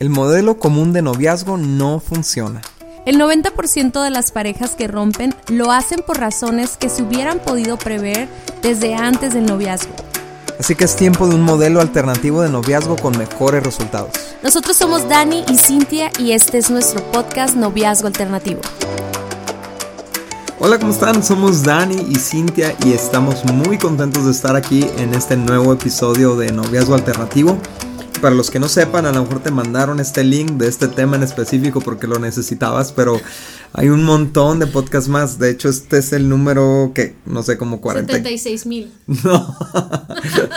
El modelo común de noviazgo no funciona. El 90% de las parejas que rompen lo hacen por razones que se hubieran podido prever desde antes del noviazgo. Así que es tiempo de un modelo alternativo de noviazgo con mejores resultados. Nosotros somos Dani y Cintia y este es nuestro podcast Noviazgo Alternativo. Hola, ¿cómo están? Somos Dani y Cintia y estamos muy contentos de estar aquí en este nuevo episodio de Noviazgo Alternativo. Para los que no sepan, a lo mejor te mandaron este link de este tema en específico porque lo necesitabas, pero hay un montón de podcasts más. De hecho, este es el número que no sé, como 40. 76 mil. No.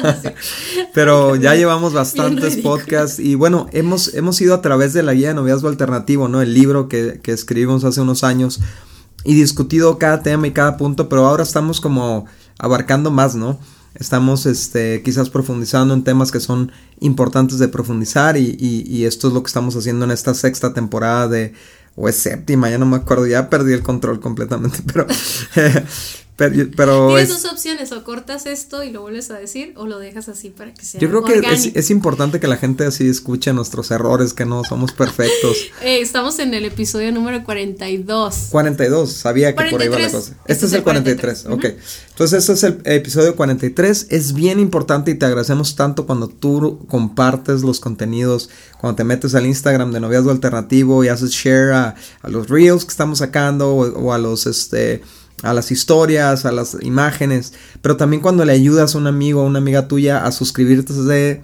pero ya llevamos bastantes podcasts y bueno, hemos, hemos ido a través de la guía de noviazgo alternativo, ¿no? El libro que, que escribimos hace unos años y discutido cada tema y cada punto, pero ahora estamos como abarcando más, ¿no? Estamos este, quizás profundizando en temas que son importantes de profundizar y, y, esto es lo que estamos haciendo en esta sexta temporada de, o es séptima, ya no me acuerdo, ya perdí el control completamente, pero Pero, Tienes dos opciones, o cortas esto y lo vuelves a decir, o lo dejas así para que sea. Yo creo que es, importante que la gente así escuche nuestros errores, que no somos perfectos. eh, estamos en el episodio número 42. 42, sabía que por ahí va la cosa. Este, este es el 43, 43. ok. Entonces, este es el episodio 43. Es bien importante y te agradecemos tanto cuando tú compartes los contenidos, cuando te metes al Instagram de Noviazgo Alternativo y haces share a, a los reels que estamos sacando o, o a los, este a las historias, a las imágenes, pero también cuando le ayudas a un amigo o una amiga tuya a suscribirse,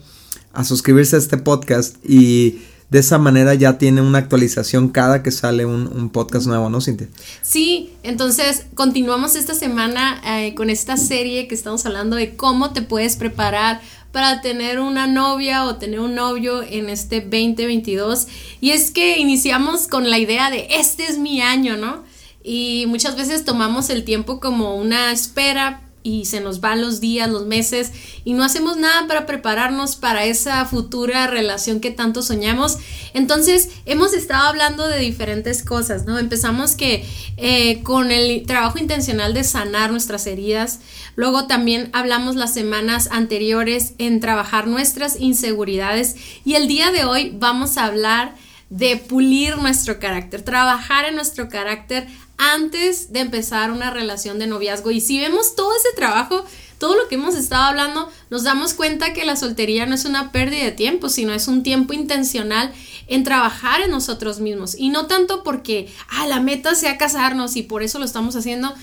a suscribirse a este podcast y de esa manera ya tiene una actualización cada que sale un, podcast nuevo, ¿no, Cintia? Sí, entonces continuamos esta semana eh, con esta serie que estamos hablando de cómo te puedes preparar para tener una novia o tener un novio en este 2022. Y es que iniciamos con la idea de este es mi año, ¿no? Y muchas veces tomamos el tiempo como una espera y se nos van los días, los meses y no hacemos nada para prepararnos para esa futura relación que tanto soñamos. Entonces hemos estado hablando de diferentes cosas, ¿no? Empezamos eh, con el trabajo intencional de sanar nuestras heridas, luego también hablamos las semanas anteriores en trabajar nuestras inseguridades y el día de hoy vamos a hablar de pulir nuestro carácter, trabajar en nuestro carácter antes de empezar una relación de noviazgo. Y si vemos todo ese trabajo, todo lo que hemos estado hablando, nos damos cuenta que la soltería no es una pérdida de tiempo, sino es un tiempo intencional en trabajar en nosotros mismos. Y no tanto porque, ah, la meta sea casarnos y por eso lo estamos haciendo.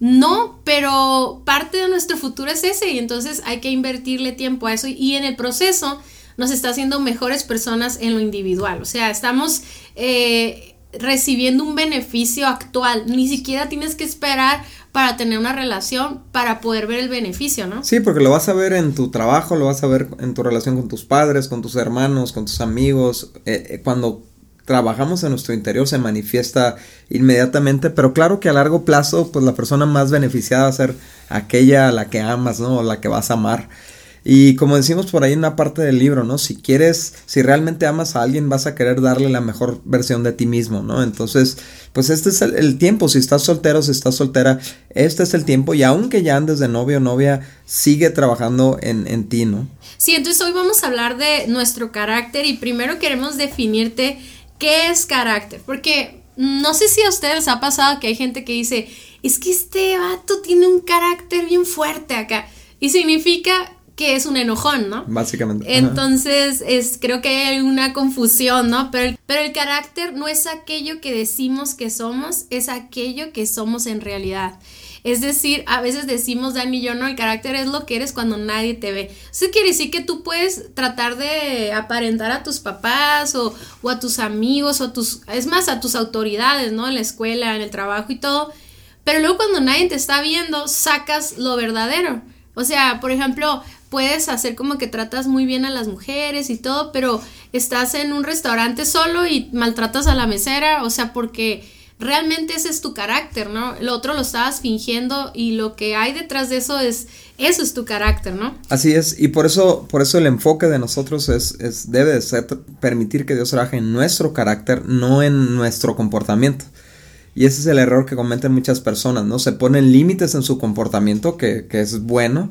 No, pero parte de nuestro futuro es ese y entonces hay que invertirle tiempo a eso y en el proceso nos está haciendo mejores personas en lo individual. O sea, estamos eh, recibiendo un beneficio actual. Ni siquiera tienes que esperar para tener una relación para poder ver el beneficio, ¿no? Sí, porque lo vas a ver en tu trabajo, lo vas a ver en tu relación con tus padres, con tus hermanos, con tus amigos. Eh, eh, cuando trabajamos en nuestro interior se manifiesta inmediatamente, pero claro que a largo plazo, pues la persona más beneficiada va a ser aquella a la que amas, ¿no? O la que vas a amar. Y como decimos por ahí en una parte del libro, ¿no? Si quieres, si realmente amas a alguien, vas a querer darle la mejor versión de ti mismo, ¿no? Entonces, pues este es el, tiempo. Si estás soltero, si estás soltera, este es el tiempo. Y aunque ya andes de novio o novia, sigue trabajando en, en ti, ¿no? Sí, entonces hoy vamos a hablar de nuestro carácter y primero queremos definirte qué es carácter. Porque no sé si a ustedes ha pasado que hay gente que dice, es que este vato tiene un carácter bien fuerte acá. Y significa que es un enojón, ¿no? Básicamente. Entonces, es, creo que hay una confusión, ¿no? Pero el, pero el carácter no es aquello que decimos que somos, es aquello que somos en realidad. Es decir, a veces decimos, Dani y yo, no, el carácter es lo que eres cuando nadie te ve. Eso quiere decir que tú puedes tratar de aparentar a tus papás o, o a tus amigos o a tus, es más, a tus autoridades, ¿no? En la escuela, en el trabajo y todo. Pero luego cuando nadie te está viendo, sacas lo verdadero. O sea, por ejemplo, puedes hacer como que tratas muy bien a las mujeres y todo, pero estás en un restaurante solo y maltratas a la mesera, o sea, porque realmente ese es tu carácter, ¿no? Lo otro lo estabas fingiendo y lo que hay detrás de eso es eso es tu carácter, ¿no? Así es, y por eso por eso el enfoque de nosotros es, debe de ser permitir que Dios trabaje en nuestro carácter, no en nuestro comportamiento. Y ese es el error que cometen muchas personas, ¿no? Se ponen límites en su comportamiento, que, que es bueno,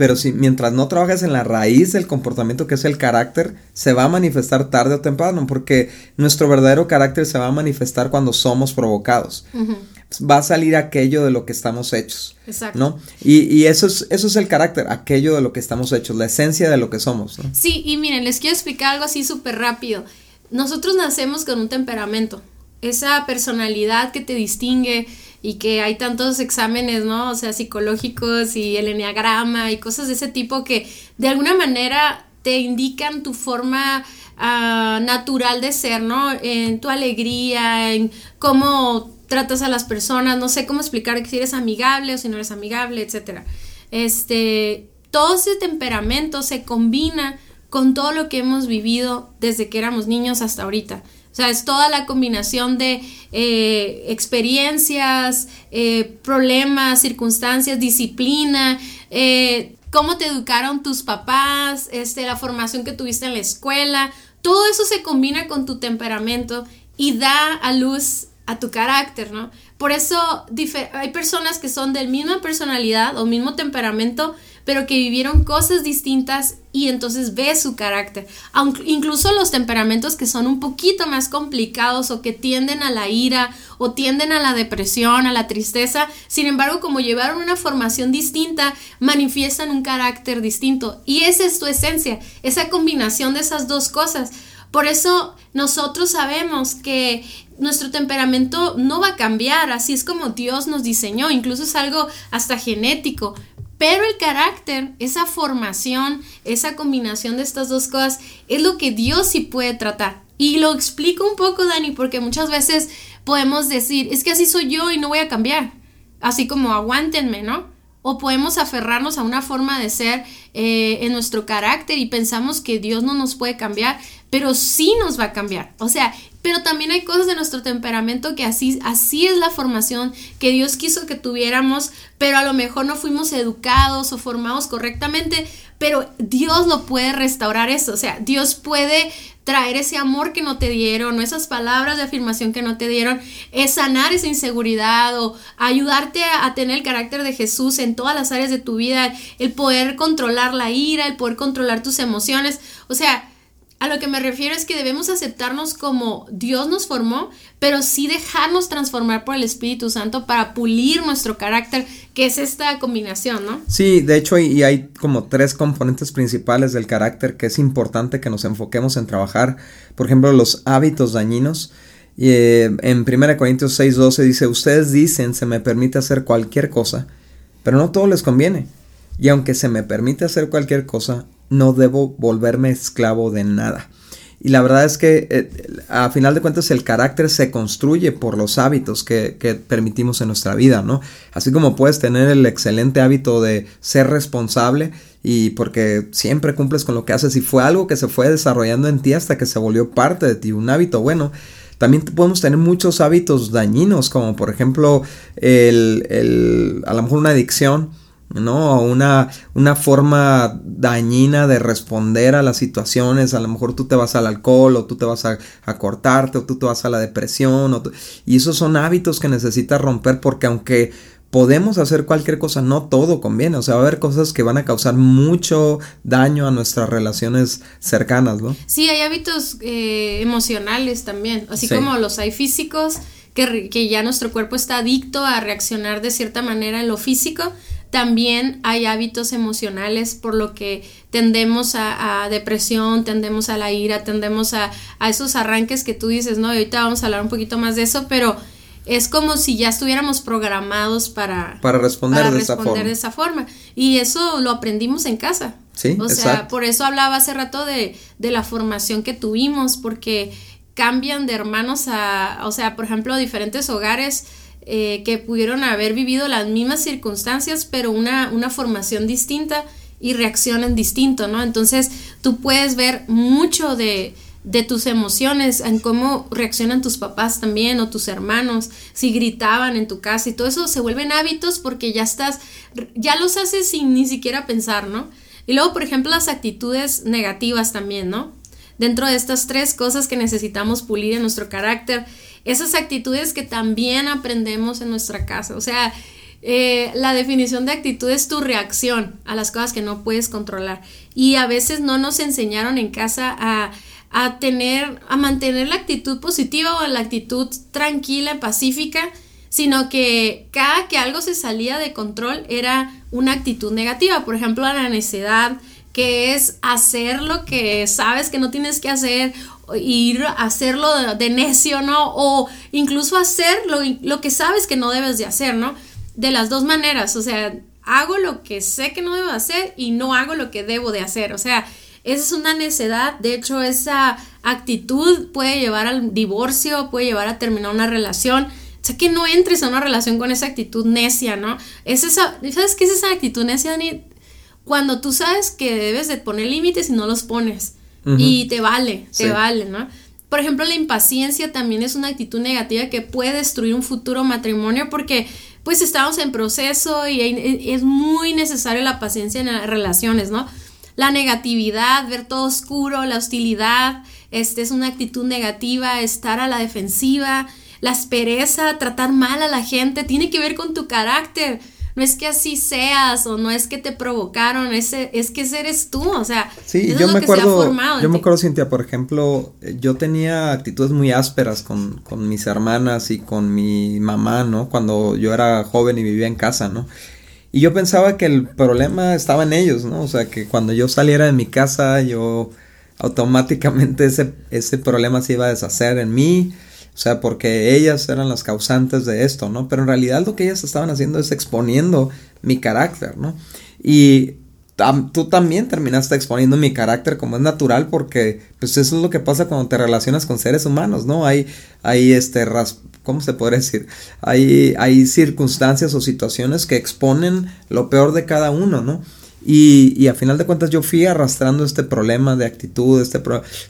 pero si mientras no trabajas en la raíz del comportamiento que es el carácter, se va a manifestar tarde o temprano, porque nuestro verdadero carácter se va a manifestar cuando somos provocados. Va a salir aquello de lo que estamos hechos. Exacto. ¿no? Y, eso, es, eso es el carácter, aquello de lo que estamos hechos, la esencia de lo que somos. Sí, y miren, les quiero explicar algo así súper rápido. Nosotros nacemos con un temperamento, esa personalidad que te distingue, y que hay tantos exámenes, ¿no? O sea, psicológicos y el enneagrama y cosas de ese tipo que de alguna manera te indican tu forma ah, natural de ser, ¿no? En tu alegría, en cómo tratas a las personas, no sé cómo explicar si eres amigable o si no eres amigable, etcétera. Este, todo ese temperamento se combina con todo lo que hemos vivido desde que éramos niños hasta ahorita. O sea, es toda la combinación de eh, experiencias, eh, problemas, circunstancias, disciplina, eh, cómo te educaron tus papás, este, la formación que tuviste en la escuela. Todo eso se combina con tu temperamento y da a luz a tu carácter, ¿no? Por eso hay personas que son del misma personalidad o mismo temperamento, pero que vivieron cosas distintas y entonces ves su carácter. Incluso los temperamentos que son un poquito más complicados o que tienden a la ira o tienden a la depresión, a la tristeza, sin embargo, como llevaron una formación distinta, manifiestan un carácter distinto. Y esa es tu esencia, esa combinación de esas dos cosas. Por eso nosotros sabemos que nuestro temperamento no va a cambiar, así es como Dios nos diseñó, incluso es algo hasta genético, pero el carácter, esa formación, esa combinación de estas dos cosas, es lo que Dios sí puede tratar. Y lo explico un poco, Dani, porque muchas veces podemos decir, es que así soy yo y no voy a cambiar. Así como aguántenme, ¿no? O podemos aferrarnos a una forma de ser eh, en nuestro carácter y pensamos que Dios no nos puede cambiar, pero sí nos va a cambiar. O sea, pero también hay cosas de nuestro temperamento que así, así es la formación que Dios quiso que tuviéramos, pero a lo mejor no fuimos educados o formados correctamente, pero Dios lo puede restaurar eso, o sea, Dios puede traer ese amor que no te dieron, o esas palabras de afirmación que no te dieron, sanar esa inseguridad o ayudarte a, a, tener el carácter de Jesús en todas las áreas de tu vida, el poder controlar la ira, el poder controlar tus emociones, o sea, a lo que me refiero es que debemos aceptarnos como Dios nos formó, pero sí dejarnos transformar por el Espíritu Santo para pulir nuestro carácter, que es esta combinación, ¿no? Sí, de hecho, y hay como tres componentes principales del carácter que es importante que nos enfoquemos en trabajar. Por ejemplo, los hábitos dañinos. Y, eh, en 1 Corintios 6:12 dice, ustedes dicen, se me permite hacer cualquier cosa, pero no todo les conviene. Y aunque se me permite hacer cualquier cosa, no debo volverme esclavo de nada. Y la verdad es que eh, a final de cuentas el carácter se construye por los hábitos que, permitimos en nuestra vida, ¿no? Así como puedes tener el excelente hábito de ser responsable y porque siempre cumples con lo que haces y fue algo que se fue desarrollando en ti hasta que se volvió parte de ti, un hábito bueno. También podemos tener muchos hábitos dañinos, como por ejemplo el, el, a lo mejor una adicción, ¿no? Una, una forma dañina de responder a las situaciones, a lo mejor tú te vas al alcohol o tú te vas a, cortarte o tú te vas a la depresión y esos son hábitos que necesitas romper porque aunque podemos hacer cualquier cosa, no todo conviene, o sea, va a haber cosas que van a causar mucho daño a nuestras relaciones cercanas, ¿no? Sí, hay hábitos eh, emocionales también, así como los hay físicos, que, que ya nuestro cuerpo está adicto a reaccionar de cierta manera en lo físico, también hay hábitos emocionales por lo que tendemos a, depresión, tendemos a la ira, tendemos a, esos arranques que tú dices, ¿no? Y ahorita vamos a hablar un poquito más de eso, pero es como si ya estuviéramos programados para, para responder, de, esa forma. de esa forma. Y eso lo aprendimos en casa. Sí, o sea, por eso hablaba hace rato de, de la formación que tuvimos, porque cambian de hermanos a, o sea, por ejemplo, diferentes hogares eh, que pudieron haber vivido las mismas circunstancias, pero una, una formación distinta y reaccionan distinto, ¿no? Entonces tú puedes ver mucho de, de tus emociones, en cómo reaccionan tus papás también o tus hermanos, si gritaban en tu casa y todo eso se vuelven hábitos porque ya estás, ya los haces sin ni siquiera pensar, ¿no? Y luego, por ejemplo, las actitudes negativas también, ¿no? Dentro de estas tres cosas que necesitamos pulir en nuestro carácter esas actitudes que también aprendemos en nuestra casa. O sea, eh, la definición de actitud es tu reacción a las cosas que no puedes controlar. Y a veces no nos enseñaron en casa a, a tener, a mantener la actitud positiva o la actitud tranquila, pacífica, sino que cada que algo se salía de control era una actitud negativa. Por ejemplo, la necedad, que es hacer lo que sabes que no tienes que hacer, ir a hacerlo de, necio, ¿no? O incluso hacer lo, lo, que sabes que no debes de hacer, ¿no? De las dos maneras, o sea, hago lo que sé que no debo hacer y no hago lo que debo de hacer, o sea, esa es una necedad, de hecho esa actitud puede llevar al divorcio, puede llevar a terminar una relación, o sea, que no entres a una relación con esa actitud necia, ¿no? Es esa, ¿sabes qué es esa actitud necia? Cuando tú sabes que debes de poner límites y no los pones. Y te vale, te vale, ¿no? Por ejemplo, la impaciencia también es una actitud negativa que puede destruir un futuro matrimonio porque pues estamos en proceso y es muy necesaria la paciencia en las relaciones, ¿no? La negatividad, ver todo oscuro, la hostilidad, este es una actitud negativa, estar a la defensiva, la aspereza, tratar mal a la gente, tiene que ver con tu carácter. No es que así seas o no es que te provocaron, es, es que eres tú, o sea, sí, yo me acuerdo, yo me acuerdo, Cintia, por ejemplo, yo tenía actitudes muy ásperas con, con mis hermanas y con mi mamá, ¿no? Cuando yo era joven y vivía en casa, ¿no? Y yo pensaba que el problema estaba en ellos, ¿no? O sea, que cuando yo saliera de mi casa, yo automáticamente ese, ese problema se iba a deshacer en mí o sea, porque ellas eran las causantes de esto, ¿no? Pero en realidad lo que ellas estaban haciendo es exponiendo mi carácter, ¿no? Y tú también terminaste exponiendo mi carácter como es natural porque pues eso es lo que pasa cuando te relacionas con seres humanos, ¿no? Hay, hay este, ¿cómo se puede decir? Hay, hay circunstancias o situaciones que exponen lo peor de cada uno, ¿no? Y, a final de cuentas yo fui arrastrando este problema de actitud, este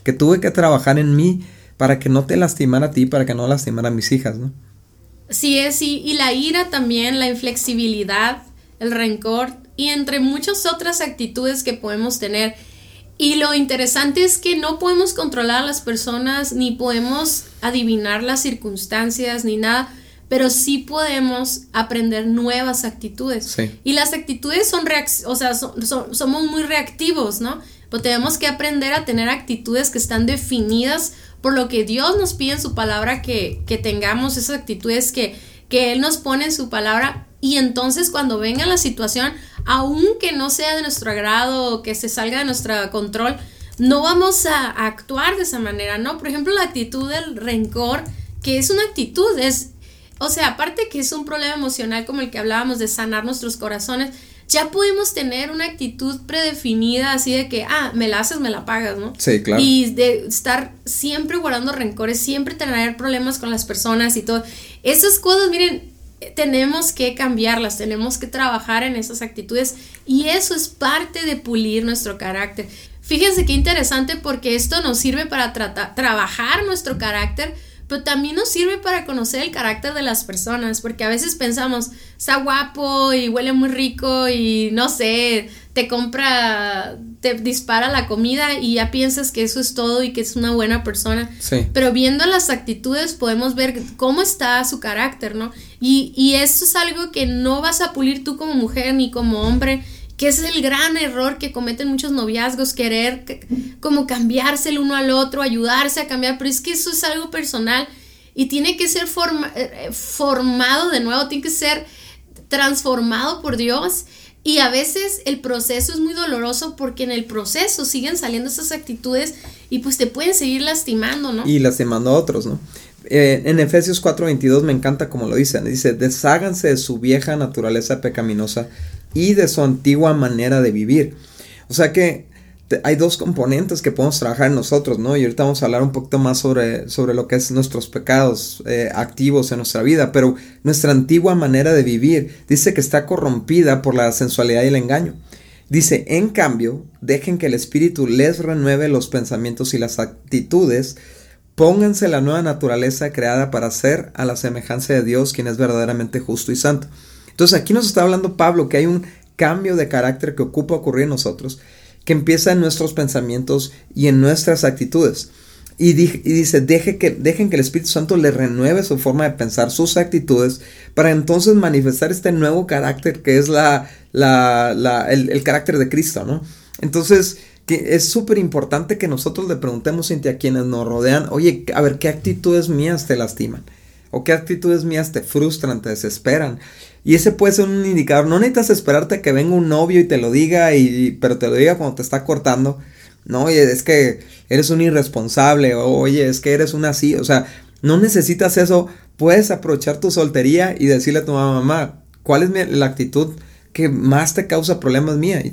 que tuve que trabajar en mí para que no te lastimara a ti, para que no lastimara a mis hijas, ¿no? Sí, es, sí, y la ira también, la inflexibilidad, el rencor y entre muchas otras actitudes que podemos tener. Y lo interesante es que no podemos controlar a las personas, ni podemos adivinar las circunstancias, ni nada, pero sí podemos aprender nuevas actitudes. Y las actitudes son, o sea, somos muy reactivos, ¿no? Pero tenemos que aprender a tener actitudes que están definidas por lo que Dios nos pide en su palabra que, tengamos esas actitudes que, que Él nos pone en su palabra y entonces cuando venga la situación, aunque no sea de nuestro agrado o que se salga de nuestro control, no vamos a, actuar de esa manera, ¿no? Por ejemplo, la actitud del rencor, que es una actitud, es, o sea, aparte que es un problema emocional como el que hablábamos de sanar nuestros corazones, ya podemos tener una actitud predefinida así de que, ah, me la haces, me la pagas, ¿no? Sí, claro. Y de estar siempre guardando rencores, siempre tener problemas con las personas y todo. Esas cosas, miren, tenemos que cambiarlas, tenemos que trabajar en esas actitudes y eso es parte de pulir nuestro carácter. Fíjense qué interesante porque esto nos sirve para trabajar nuestro carácter, pero también nos sirve para conocer el carácter de las personas, porque a veces pensamos, está guapo y huele muy rico y no sé, te compra, te dispara la comida y ya piensas que eso es todo y que es una buena persona. Sí. Pero viendo las actitudes podemos ver cómo está su carácter, ¿no? Y, y eso es algo que no vas a pulir tú como mujer ni como hombre que es el gran error que cometen muchos noviazgos, querer como cambiarse el uno al otro, ayudarse a cambiar, pero es que eso es algo personal y tiene que ser eh, formado de nuevo, tiene que ser transformado por Dios. Y a veces el proceso es muy doloroso porque en el proceso siguen saliendo esas actitudes y pues te pueden seguir lastimando, ¿no? Y lastimando a otros, ¿no? Eh, en Efesios 4:22 me encanta como lo dicen, dice, desháganse de su vieja naturaleza pecaminosa y de su antigua manera de vivir. O sea que hay dos componentes que podemos trabajar en nosotros, ¿no? Y ahorita vamos a hablar un poquito más sobre, sobre lo que es nuestros pecados eh, activos en nuestra vida, pero nuestra antigua manera de vivir dice que está corrompida por la sensualidad y el engaño. Dice, en cambio, dejen que el Espíritu les renueve los pensamientos y las actitudes, pónganse la nueva naturaleza creada para ser a la semejanza de Dios, quien es verdaderamente justo y santo. Entonces aquí nos está hablando Pablo que hay un cambio de carácter que ocupa ocurrir en nosotros, que empieza en nuestros pensamientos y en nuestras actitudes. Y, dice, Deje que, dejen que el Espíritu Santo le renueve su forma de pensar, sus actitudes, para entonces manifestar este nuevo carácter que es la, la, el, carácter de Cristo, ¿no? Entonces, que es súper importante que nosotros le preguntemos a quienes nos rodean, oye, a ver, ¿qué actitudes mías te lastiman? ¿O qué actitudes mías te frustran, te desesperan? Y ese puede ser un indicador. No necesitas esperarte que venga un novio y te lo diga, y, pero te lo diga cuando te está cortando. No, oye, es que eres un irresponsable, o, oye, es que eres un así, o sea, no necesitas eso, puedes aprovechar tu soltería y decirle a tu mamá, ¿cuál es la actitud que más te causa problemas mía?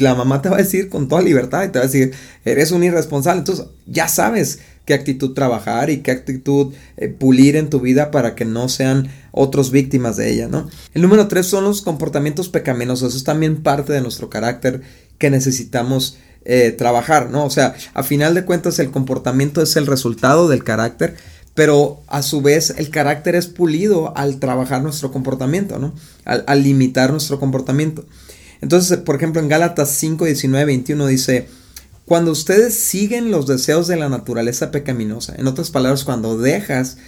La mamá te va a decir con toda libertad y te va a decir, eres un irresponsable, entonces ya sabes qué actitud trabajar y qué actitud eh, pulir en tu vida para que no sean otros víctimas de ella, ¿no? El número tres son los comportamientos pecaminosos, eso es también parte de nuestro carácter que necesitamos eh, trabajar, ¿no? O sea, a final de cuentas el comportamiento es el resultado del carácter, pero a su vez el carácter es pulido al trabajar nuestro comportamiento, ¿no? Al, limitar nuestro comportamiento. Entonces, por ejemplo, en Gálatas 5, 19, 21 dice, cuando ustedes siguen los deseos de la naturaleza pecaminosa, en otras palabras, cuando dejas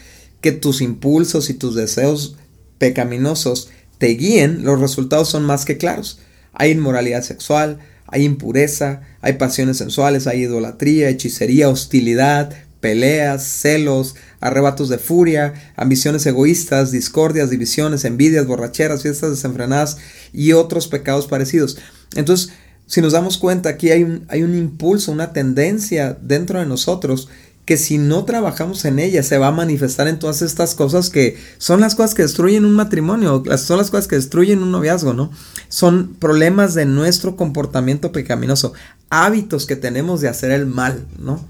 que tus impulsos y tus deseos pecaminosos te guíen, los resultados son más que claros. Hay inmoralidad sexual, hay impureza, hay pasiones sensuales, hay idolatría, hechicería, hostilidad, peleas, celos, arrebatos de furia, ambiciones egoístas, discordias, divisiones, envidias, borracheras, fiestas desenfrenadas y otros pecados parecidos. Entonces, si nos damos cuenta, aquí hay un, hay un impulso, una tendencia dentro de nosotros que si no trabajamos en ella se va a manifestar en todas estas cosas que son las cosas que destruyen un matrimonio, son las cosas que destruyen un noviazgo, ¿no? Son problemas de nuestro comportamiento pecaminoso, hábitos que tenemos de hacer el mal, ¿no?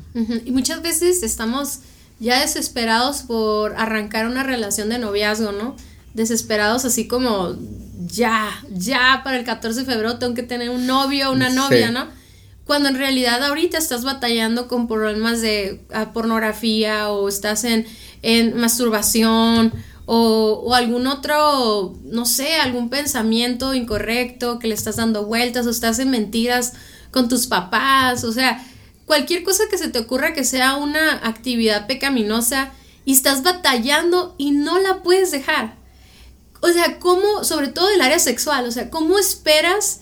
Y muchas veces estamos ya desesperados por arrancar una relación de noviazgo, ¿no? Desesperados así como ya, ya para el 14 de febrero tengo que tener un novio una novia, ¿no? Cuando en realidad ahorita estás batallando con problemas de ah, pornografía o estás en, masturbación o, o, algún otro, no sé, algún pensamiento incorrecto que le estás dando vueltas o estás en mentiras con tus papás, o sea, cualquier cosa que se te ocurra que sea una actividad pecaminosa y estás batallando y no la puedes dejar. O sea, ¿cómo, sobre todo el área sexual, o sea, cómo esperas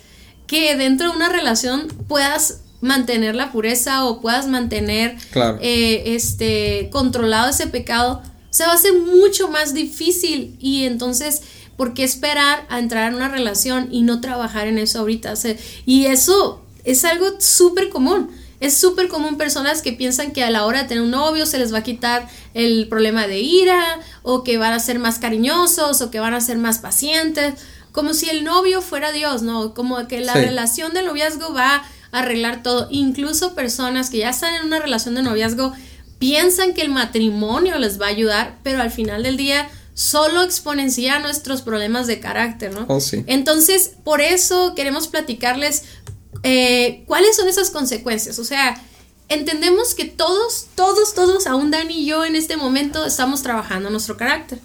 que dentro de una relación puedas mantener la pureza o puedas mantener eh, este controlado ese pecado, o sea, va a ser mucho más difícil y entonces, ¿por qué esperar a entrar en una relación y no trabajar en eso ahorita? y eso es algo súper común. Es súper común personas que piensan que a la hora de tener un novio se les va a quitar el problema de ira o que van a ser más cariñosos o que van a ser más pacientes como si el novio fuera Dios, ¿no? Como que la relación de noviazgo va a arreglar todo. Incluso personas que ya están en una relación de noviazgo piensan que el matrimonio les va a ayudar, pero al final del día solo exponencia nuestros problemas de carácter, ¿no? Oh, sí. Entonces, por eso queremos platicarles eh, cuáles son esas consecuencias. O sea, entendemos que todos, todos, todos, aún Dani y yo en este momento estamos trabajando nuestro carácter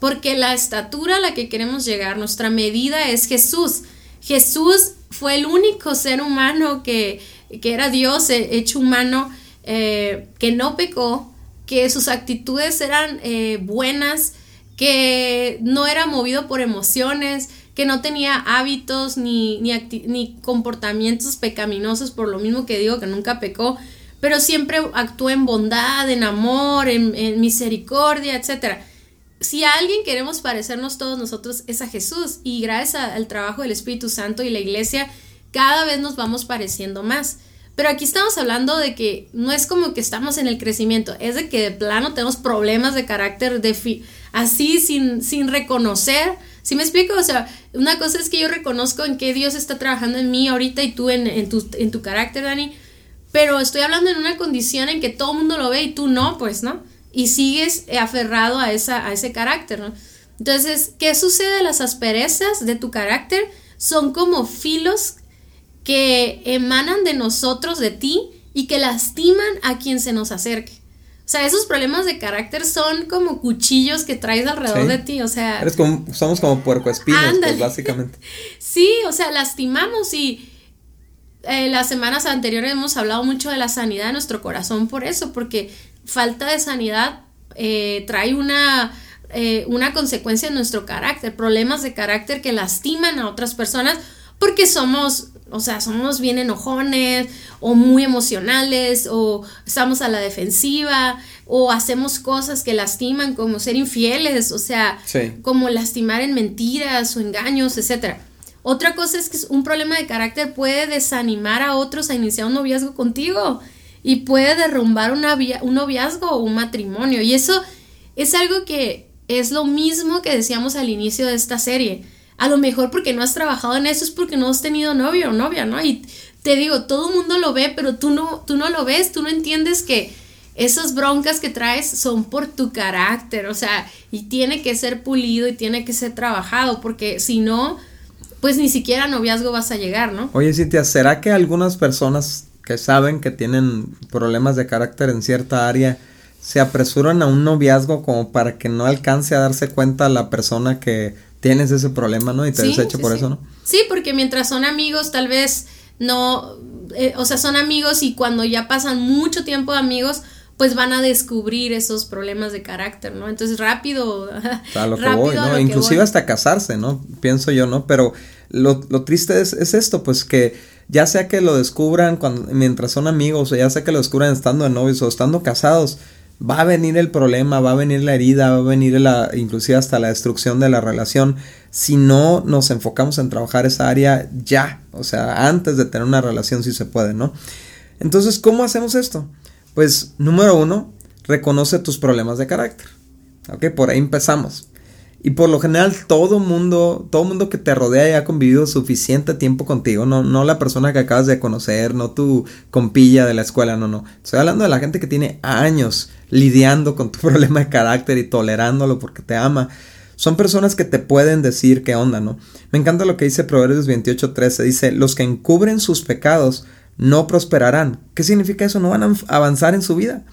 porque la estatura a la que queremos llegar, nuestra medida es Jesús. Jesús fue el único ser humano que, era Dios eh, hecho humano, eh, que no pecó, que sus actitudes eran eh, buenas, que no era movido por emociones, que no tenía hábitos ni, ni, comportamientos pecaminosos, por lo mismo que digo que nunca pecó, pero siempre actuó en bondad, en amor, en, en misericordia, etcétera si a alguien queremos parecernos todos nosotros es a Jesús y gracias al trabajo del Espíritu Santo y la iglesia cada vez nos vamos pareciendo más. Pero aquí estamos hablando de que no es como que estamos en el crecimiento, es de que de plano tenemos problemas de carácter de así sin, sin reconocer. ¿Sí me explico? O sea, una cosa es que yo reconozco en qué Dios está trabajando en mí ahorita y tú en, en, tu, en tu carácter, Dani. Pero estoy hablando en una condición en que todo el mundo lo ve y tú no, pues, ¿no? Y sigues aferrado a, esa, a ese carácter, ¿no? Entonces, ¿qué sucede? Las asperezas de tu carácter son como filos que emanan de nosotros, de ti, y que lastiman a quien se nos acerque. O sea, esos problemas de carácter son como cuchillos que traes alrededor de ti, o sea... Eres como, somos como puercoespinos, pues, básicamente. sí, o sea, lastimamos y eh, las semanas anteriores hemos hablado mucho de la sanidad de nuestro corazón por eso, porque falta de sanidad eh, trae una, eh, una consecuencia en nuestro carácter, problemas de carácter que lastiman a otras personas porque somos, o sea, somos bien enojones o muy emocionales o estamos a la defensiva o hacemos cosas que lastiman como ser infieles, o sea, como lastimar en mentiras o engaños, etcétera. Otra cosa es que un problema de carácter puede desanimar a otros a iniciar un noviazgo contigo y puede derrumbar un noviazgo o un matrimonio. Y eso es algo que es lo mismo que decíamos al inicio de esta serie. A lo mejor porque no has trabajado en eso es porque no has tenido novio o novia, ¿no? Y te digo, todo el mundo lo ve, pero tú no, tú no lo ves, tú no entiendes que esas broncas que traes son por tu carácter, o sea, y tiene que ser pulido y tiene que ser trabajado, porque si no, pues ni siquiera noviazgo vas a llegar, ¿no? Oye, Cintia, ¿será que algunas personas que saben que tienen problemas de carácter en cierta área se apresuran a un noviazgo como para que no alcance a darse cuenta la persona que tienes ese problema, ¿no? Y te deseche por eso, ¿no? Sí, porque mientras son amigos, tal vez no, eh, o sea, son amigos y cuando ya pasan mucho tiempo de amigos, pues van a descubrir esos problemas de carácter, ¿no? Entonces rápido. A lo que voy, ¿no? Inclusive hasta casarse, ¿no? Pienso yo, ¿no? Pero lo, lo triste es, es, esto, pues que ya sea que lo descubran cuando, mientras son amigos, o ya sea que lo descubran estando de novios o estando casados, va a venir el problema, va a venir la herida, va a venir la, inclusive hasta la destrucción de la relación, si no nos enfocamos en trabajar esa área ya, o sea, antes de tener una relación si se puede, ¿no? Entonces, ¿cómo hacemos esto? Pues número uno, reconoce tus problemas de carácter. Ok, por ahí empezamos. Y por lo general todo mundo, todo mundo que te rodea ya ha convivido suficiente tiempo contigo, no, no la persona que acabas de conocer, no tu compilla de la escuela, no, no. Estoy hablando de la gente que tiene años lidiando con tu problema de carácter y tolerándolo porque te ama. Son personas que te pueden decir qué onda, ¿no? Me encanta lo que dice Proverbios 28:13, dice, los que encubren sus pecados no prosperarán. ¿Qué significa eso? No van a avanzar en su vida.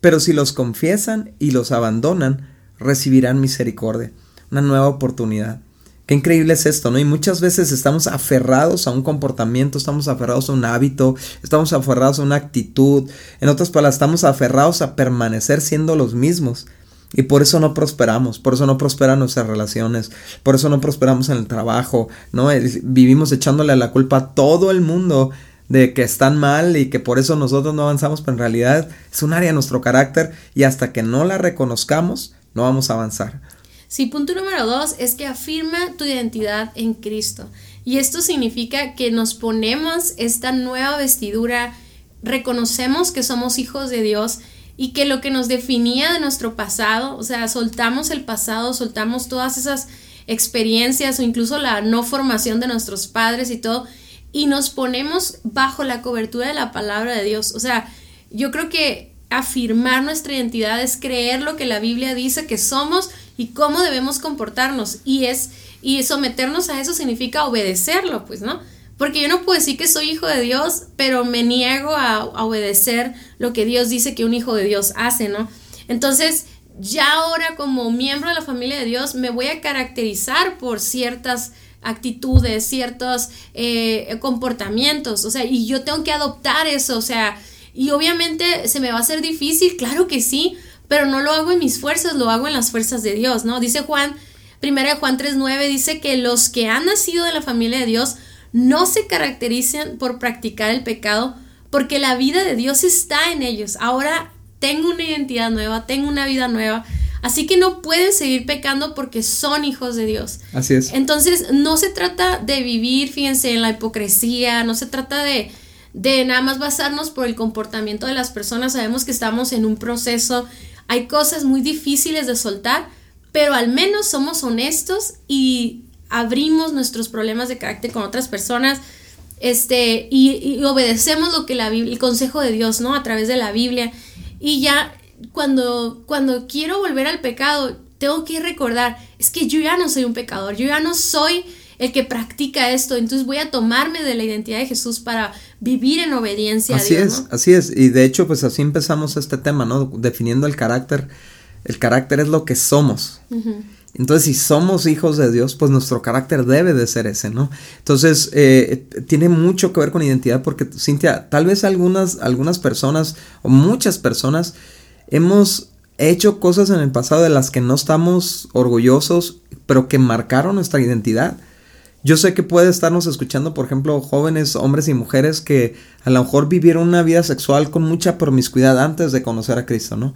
Pero si los confiesan y los abandonan, recibirán misericordia, una nueva oportunidad. Qué increíble es esto, ¿no? Y muchas veces estamos aferrados a un comportamiento, estamos aferrados a un hábito, estamos aferrados a una actitud. En otras palabras, estamos aferrados a permanecer siendo los mismos. Y por eso no prosperamos, por eso no prosperan nuestras relaciones, por eso no prosperamos en el trabajo, ¿no? Vivimos echándole la culpa a todo el mundo de que están mal y que por eso nosotros no avanzamos, pero en realidad es un área de nuestro carácter y hasta que no la reconozcamos, no vamos a avanzar. Sí, punto número dos es que afirma tu identidad en Cristo. Y esto significa que nos ponemos esta nueva vestidura, reconocemos que somos hijos de Dios y que lo que nos definía de nuestro pasado, o sea, soltamos el pasado, soltamos todas esas experiencias o incluso la no formación de nuestros padres y todo, y nos ponemos bajo la cobertura de la palabra de Dios. O sea, yo creo que afirmar nuestra identidad es creer lo que la Biblia dice que somos y cómo debemos comportarnos. Y es, y someternos a eso significa obedecerlo, pues, ¿no? Porque yo no puedo decir que soy hijo de Dios, pero me niego a, obedecer lo que Dios dice que un hijo de Dios hace, ¿no? Entonces, ya ahora como miembro de la familia de Dios, me voy a caracterizar por ciertas actitudes, ciertos eh, comportamientos, o sea, y yo tengo que adoptar eso, o sea, y obviamente se me va a hacer difícil, claro que sí, pero no lo hago en mis fuerzas, lo hago en las fuerzas de Dios, ¿no? Dice Juan, primera de Juan 3.9, dice que los que han nacido de la familia de Dios no se caracterizan por practicar el pecado, porque la vida de Dios está en ellos. Ahora tengo una identidad nueva, tengo una vida nueva, Así que no pueden seguir pecando porque son hijos de Dios. Así es. Entonces, no se trata de vivir, fíjense, en la hipocresía, no se trata de, de nada más basarnos por el comportamiento de las personas. Sabemos que estamos en un proceso, hay cosas muy difíciles de soltar, pero al menos somos honestos y abrimos nuestros problemas de carácter con otras personas. Este, y, obedecemos lo que la Biblia, el consejo de Dios, ¿no? A través de la Biblia. Y ya cuando, cuando quiero volver al pecado, tengo que recordar, es que yo ya no soy un pecador, yo ya no soy el que practica esto, entonces voy a tomarme de la identidad de Jesús para vivir en obediencia así a Dios. Así es, así es, y de hecho pues así empezamos este tema, ¿no? Definiendo el carácter, el carácter es lo que somos. Entonces, si somos hijos de Dios, pues nuestro carácter debe de ser ese, ¿no? Entonces, eh, tiene mucho que ver con identidad porque, Cintia, tal vez algunas, algunas personas o muchas personas hemos hecho cosas en el pasado de las que no estamos orgullosos, pero que marcaron nuestra identidad. Yo sé que puede estarnos escuchando, por ejemplo, jóvenes, hombres y mujeres que a lo mejor vivieron una vida sexual con mucha promiscuidad antes de conocer a Cristo, ¿no?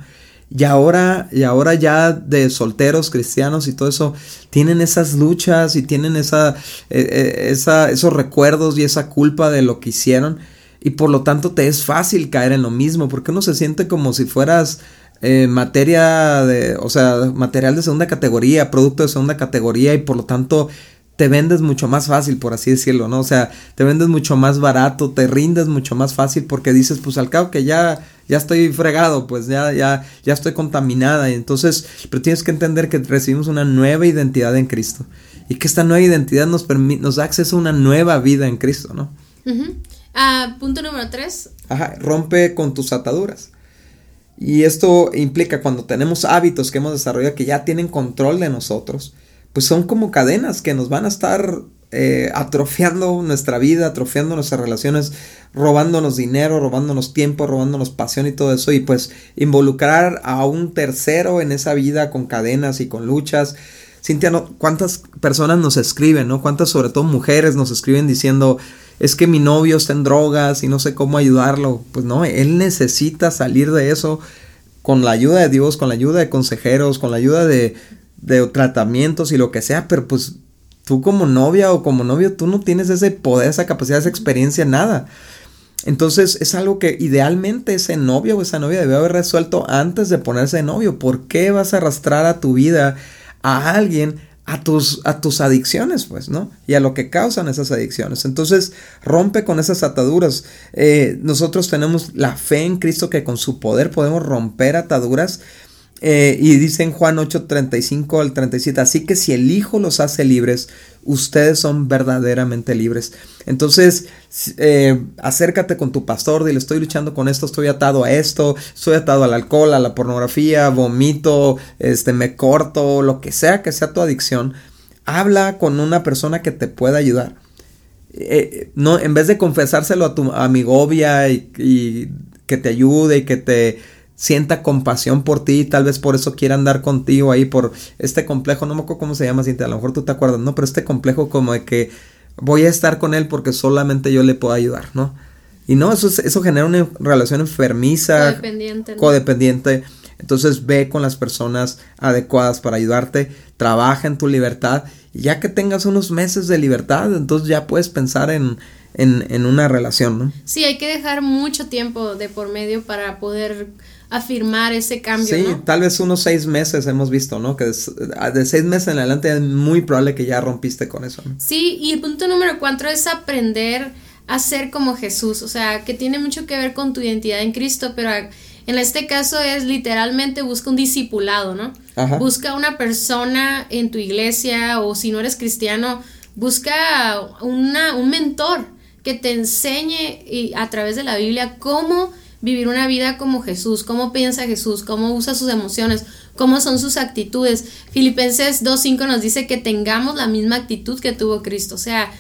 Y ahora, y ahora ya de solteros cristianos y todo eso, tienen esas luchas y tienen esa, eh, eh, esa, esos recuerdos y esa culpa de lo que hicieron. Y por lo tanto te es fácil caer en lo mismo, porque uno se siente como si fueras eh, materia de, o sea, material de segunda categoría, producto de segunda categoría y por lo tanto te vendes mucho más fácil, por así decirlo, ¿no? O sea, te vendes mucho más barato, te rindes mucho más fácil porque dices, pues al cabo que ya, ya estoy fregado, pues ya, ya, ya estoy contaminada. Y entonces, pero tienes que entender que recibimos una nueva identidad en Cristo. Y que esta nueva identidad nos, nos da acceso a una nueva vida en Cristo, ¿no? Ah, punto número tres. Ajá, rompe con tus ataduras. Y esto implica cuando tenemos hábitos que hemos desarrollado que ya tienen control de nosotros pues son como cadenas que nos van a estar eh, atrofiando nuestra vida, atrofiando nuestras relaciones, robándonos dinero, robándonos tiempo, robándonos pasión y todo eso, y pues involucrar a un tercero en esa vida con cadenas y con luchas. Cintia, ¿cuántas personas nos escriben, no? ¿Cuántas, sobre todo mujeres, nos escriben diciendo, es que mi novio está en drogas y no sé cómo ayudarlo? Pues no, él necesita salir de eso con la ayuda de Dios, con la ayuda de consejeros, con la ayuda de, de tratamientos y lo que sea, pero pues tú como novia o como novio, tú no tienes ese poder, esa capacidad, esa experiencia, nada. Entonces es algo que idealmente ese novio o esa novia debe haber resuelto antes de ponerse de novio. ¿Por qué vas a arrastrar a tu vida a alguien, a tus, a tus adicciones, pues, ¿no? Y a lo que causan esas adicciones. Entonces rompe con esas ataduras. Eh, nosotros tenemos la fe en Cristo que con su poder podemos romper ataduras eh, y dice en Juan 8:35 al 37, así que si el Hijo los hace libres, ustedes son verdaderamente libres. Entonces, eh, acércate con tu pastor, dile, estoy luchando con esto, estoy atado a esto, estoy atado al alcohol, a la pornografía, vomito, este, me corto, lo que sea que sea tu adicción. Habla con una persona que te pueda ayudar. Eh, no, en vez de confesárselo a tu amigovia y que te ayude y que te sienta compasión por ti y tal vez por eso quiera andar contigo ahí por este complejo, no me acuerdo cómo se llama, Cintia, a lo mejor tú te acuerdas, ¿no? Pero este complejo como de que voy a estar con él porque solamente yo le puedo ayudar, ¿no? Y no, eso, eso genera una relación enfermiza, codependiente, codependiente. Entonces ve con las personas adecuadas para ayudarte, trabaja en tu libertad y ya que tengas unos meses de libertad, entonces ya puedes pensar en, en, en una relación, ¿no? Sí, hay que dejar mucho tiempo de por medio para poder afirmar ese cambio. Sí, tal vez unos seis meses hemos visto, ¿no? Que de seis meses en adelante es muy probable que ya rompiste con eso. Sí, y el punto número cuatro es aprender a ser como Jesús, o sea, que tiene mucho que ver con tu identidad en Cristo, pero en este caso es literalmente busca un discipulado, ¿no? Busca una persona en tu iglesia o si no eres cristiano, busca una, un mentor que te enseñe y, a través de la Biblia cómo vivir una vida como Jesús, cómo piensa Jesús, cómo usa sus emociones, cómo son sus actitudes. Filipenses 2.5 nos dice que tengamos la misma actitud que tuvo Cristo, o sea,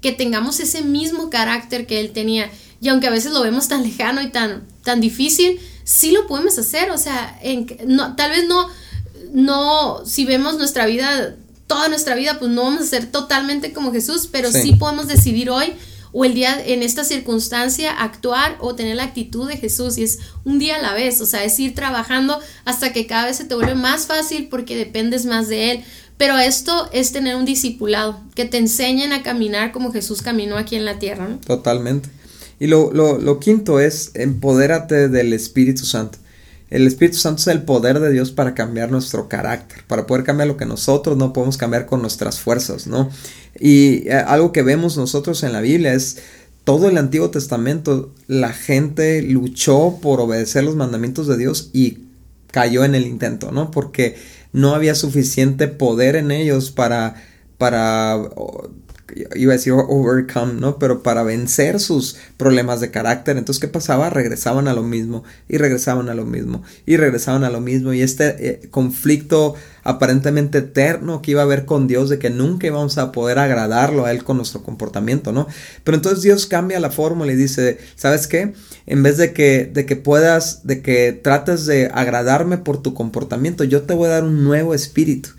que tengamos ese mismo carácter que Él tenía. Y aunque a veces lo vemos tan lejano y tan, tan difícil, sí lo podemos hacer, o sea, en, no, tal vez no, no, si vemos nuestra vida, toda nuestra vida, pues no vamos a ser totalmente como Jesús, pero sí podemos decidir hoy o el día en esta circunstancia actuar o tener la actitud de Jesús y es un día a la vez, o sea, es ir trabajando hasta que cada vez se te vuelve más fácil porque dependes más de Él. Pero esto es tener un discipulado, que te enseñen a caminar como Jesús caminó aquí en la tierra. ¿no? Totalmente. Y lo, lo, lo quinto es empodérate del Espíritu Santo. El Espíritu Santo es el poder de Dios para cambiar nuestro carácter, para poder cambiar lo que nosotros no podemos cambiar con nuestras fuerzas, ¿no? Y eh, algo que vemos nosotros en la Biblia es todo el Antiguo Testamento, la gente luchó por obedecer los mandamientos de Dios y cayó en el intento, ¿no? Porque no había suficiente poder en ellos para, para iba a decir overcome, ¿no? Pero para vencer sus problemas de carácter. Entonces, ¿qué pasaba? Regresaban a lo mismo y regresaban a lo mismo y regresaban a lo mismo. Y este eh, conflicto aparentemente eterno que iba a haber con Dios, de que nunca íbamos a poder agradarlo a Él con nuestro comportamiento, ¿no? Pero entonces Dios cambia la fórmula y dice, ¿sabes qué? En vez de que, de que puedas, de que trates de agradarme por tu comportamiento, yo te voy a dar un nuevo espíritu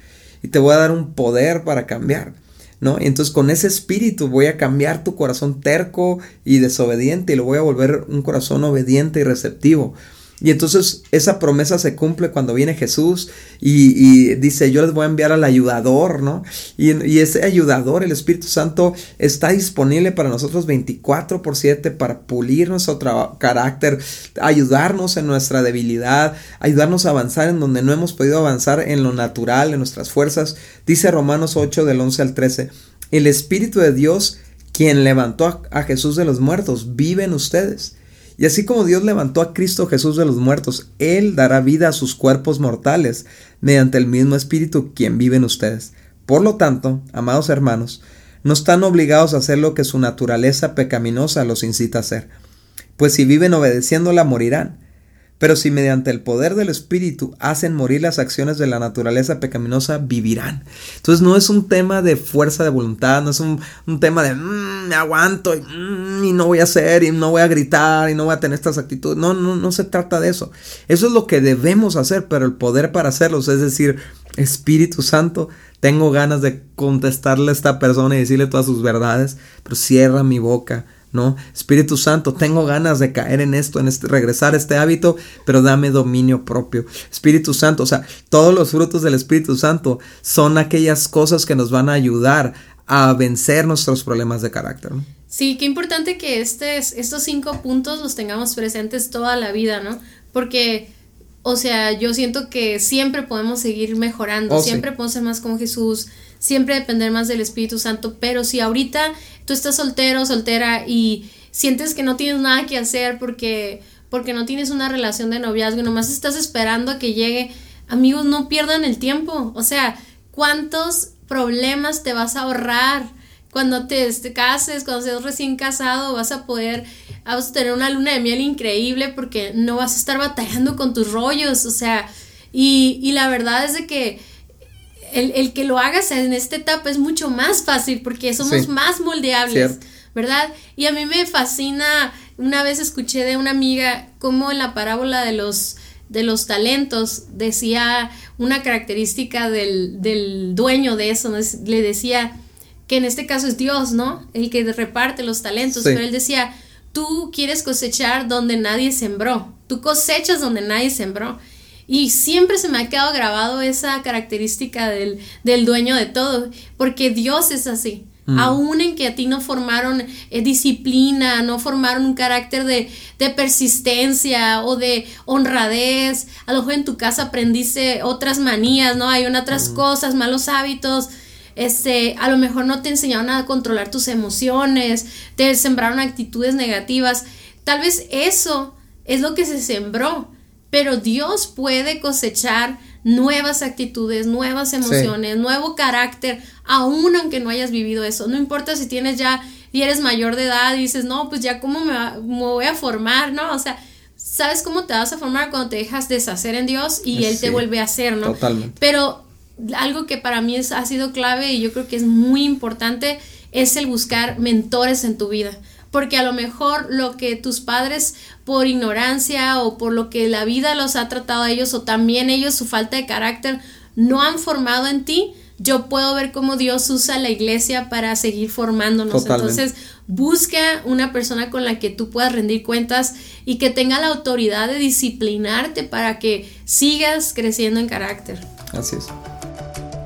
y te voy a dar un poder para cambiar. ¿No? Y entonces con ese espíritu voy a cambiar tu corazón terco y desobediente y lo voy a volver un corazón obediente y receptivo. Y entonces esa promesa se cumple cuando viene Jesús y, dice, yo les voy a enviar al ayudador, ¿no? Y, ese ayudador, el Espíritu Santo, está disponible para nosotros 24 por 7 para pulir nuestro carácter, ayudarnos en nuestra debilidad, ayudarnos a avanzar en donde no hemos podido avanzar en lo natural, en nuestras fuerzas. Dice Romanos 8 del 11 al 13, el Espíritu de Dios, quien levantó a Jesús de los muertos, vive en ustedes. Y así como Dios levantó a Cristo Jesús de los muertos, Él dará vida a sus cuerpos mortales mediante el mismo Espíritu quien vive en ustedes. Por lo tanto, amados hermanos, no están obligados a hacer lo que su naturaleza pecaminosa los incita a hacer, pues si viven obedeciéndola morirán. Pero si mediante el poder del Espíritu hacen morir las acciones de la naturaleza pecaminosa, vivirán. Entonces no es un tema de fuerza de voluntad, no es un, tema de mm, me aguanto mm, y, no voy a hacer y no voy a gritar y no voy a tener estas actitudes. No, no, no se trata de eso. Eso es lo que debemos hacer, pero el poder para hacerlo, es decir, Espíritu Santo, tengo ganas de contestarle a esta persona y decirle todas sus verdades, pero cierra mi boca ¿no? Espíritu Santo, tengo ganas de caer en esto, en este, regresar a este hábito, pero dame dominio propio. Espíritu Santo, o sea, todos los frutos del Espíritu Santo son aquellas cosas que nos van a ayudar a vencer nuestros problemas de carácter. Sí, qué importante que estos cinco puntos los tengamos presentes toda la vida, ¿no? Porque, o sea, yo siento que siempre podemos seguir mejorando, oh, siempre podemos ser más como Jesús, siempre depender más del Espíritu Santo, pero si ahorita tú estás soltero, soltera y sientes que no tienes nada que hacer porque porque no tienes una relación de noviazgo, nomás estás esperando a que llegue, amigos, no pierdan el tiempo. O sea, ¿cuántos problemas te vas a ahorrar? Cuando te, cases, cuando seas recién casado, vas a poder, vas a tener una luna de miel increíble porque no vas a estar batallando con tus rollos, o sea, y, y la verdad es de que el, que lo hagas en esta etapa es mucho más fácil porque somos más moldeables, ¿verdad? Y a mí me fascina, una vez escuché de una amiga cómo en la parábola de los de los talentos decía una característica del, dueño de eso, le decía que en este caso es Dios, ¿no? El que reparte los talentos, pero él decía, tú quieres cosechar donde nadie sembró, tú cosechas donde nadie sembró. Y siempre se me ha quedado grabado esa característica del, dueño de todo, porque Dios es así. Mm. Aún en que a ti no formaron eh, disciplina, no formaron un carácter de, persistencia o de honradez, a lo mejor en tu casa aprendiste otras manías, ¿no? Hay otras mm. cosas, malos hábitos, este, a lo mejor no te enseñaron a controlar tus emociones, te sembraron actitudes negativas. Tal vez eso es lo que se sembró, pero Dios puede cosechar nuevas actitudes, nuevas emociones, nuevo carácter, aún aunque no hayas vivido eso. No importa si tienes ya y eres mayor de edad y dices, no, pues ya cómo me, voy a formar, ¿no? O sea, ¿sabes cómo te vas a formar cuando te dejas deshacer en Dios y Él te vuelve a hacer, ¿no? Totalmente. Pero algo que para mí es, ha sido clave y yo creo que es muy importante es el buscar mentores en tu vida porque a lo mejor lo que tus padres por ignorancia o por lo que la vida los ha tratado a ellos o también ellos su falta de carácter no han formado en ti, yo puedo ver cómo Dios usa la iglesia para seguir formándonos. Entonces, busca una persona con la que tú puedas rendir cuentas y que tenga la autoridad de disciplinarte para que sigas creciendo en carácter. Así es.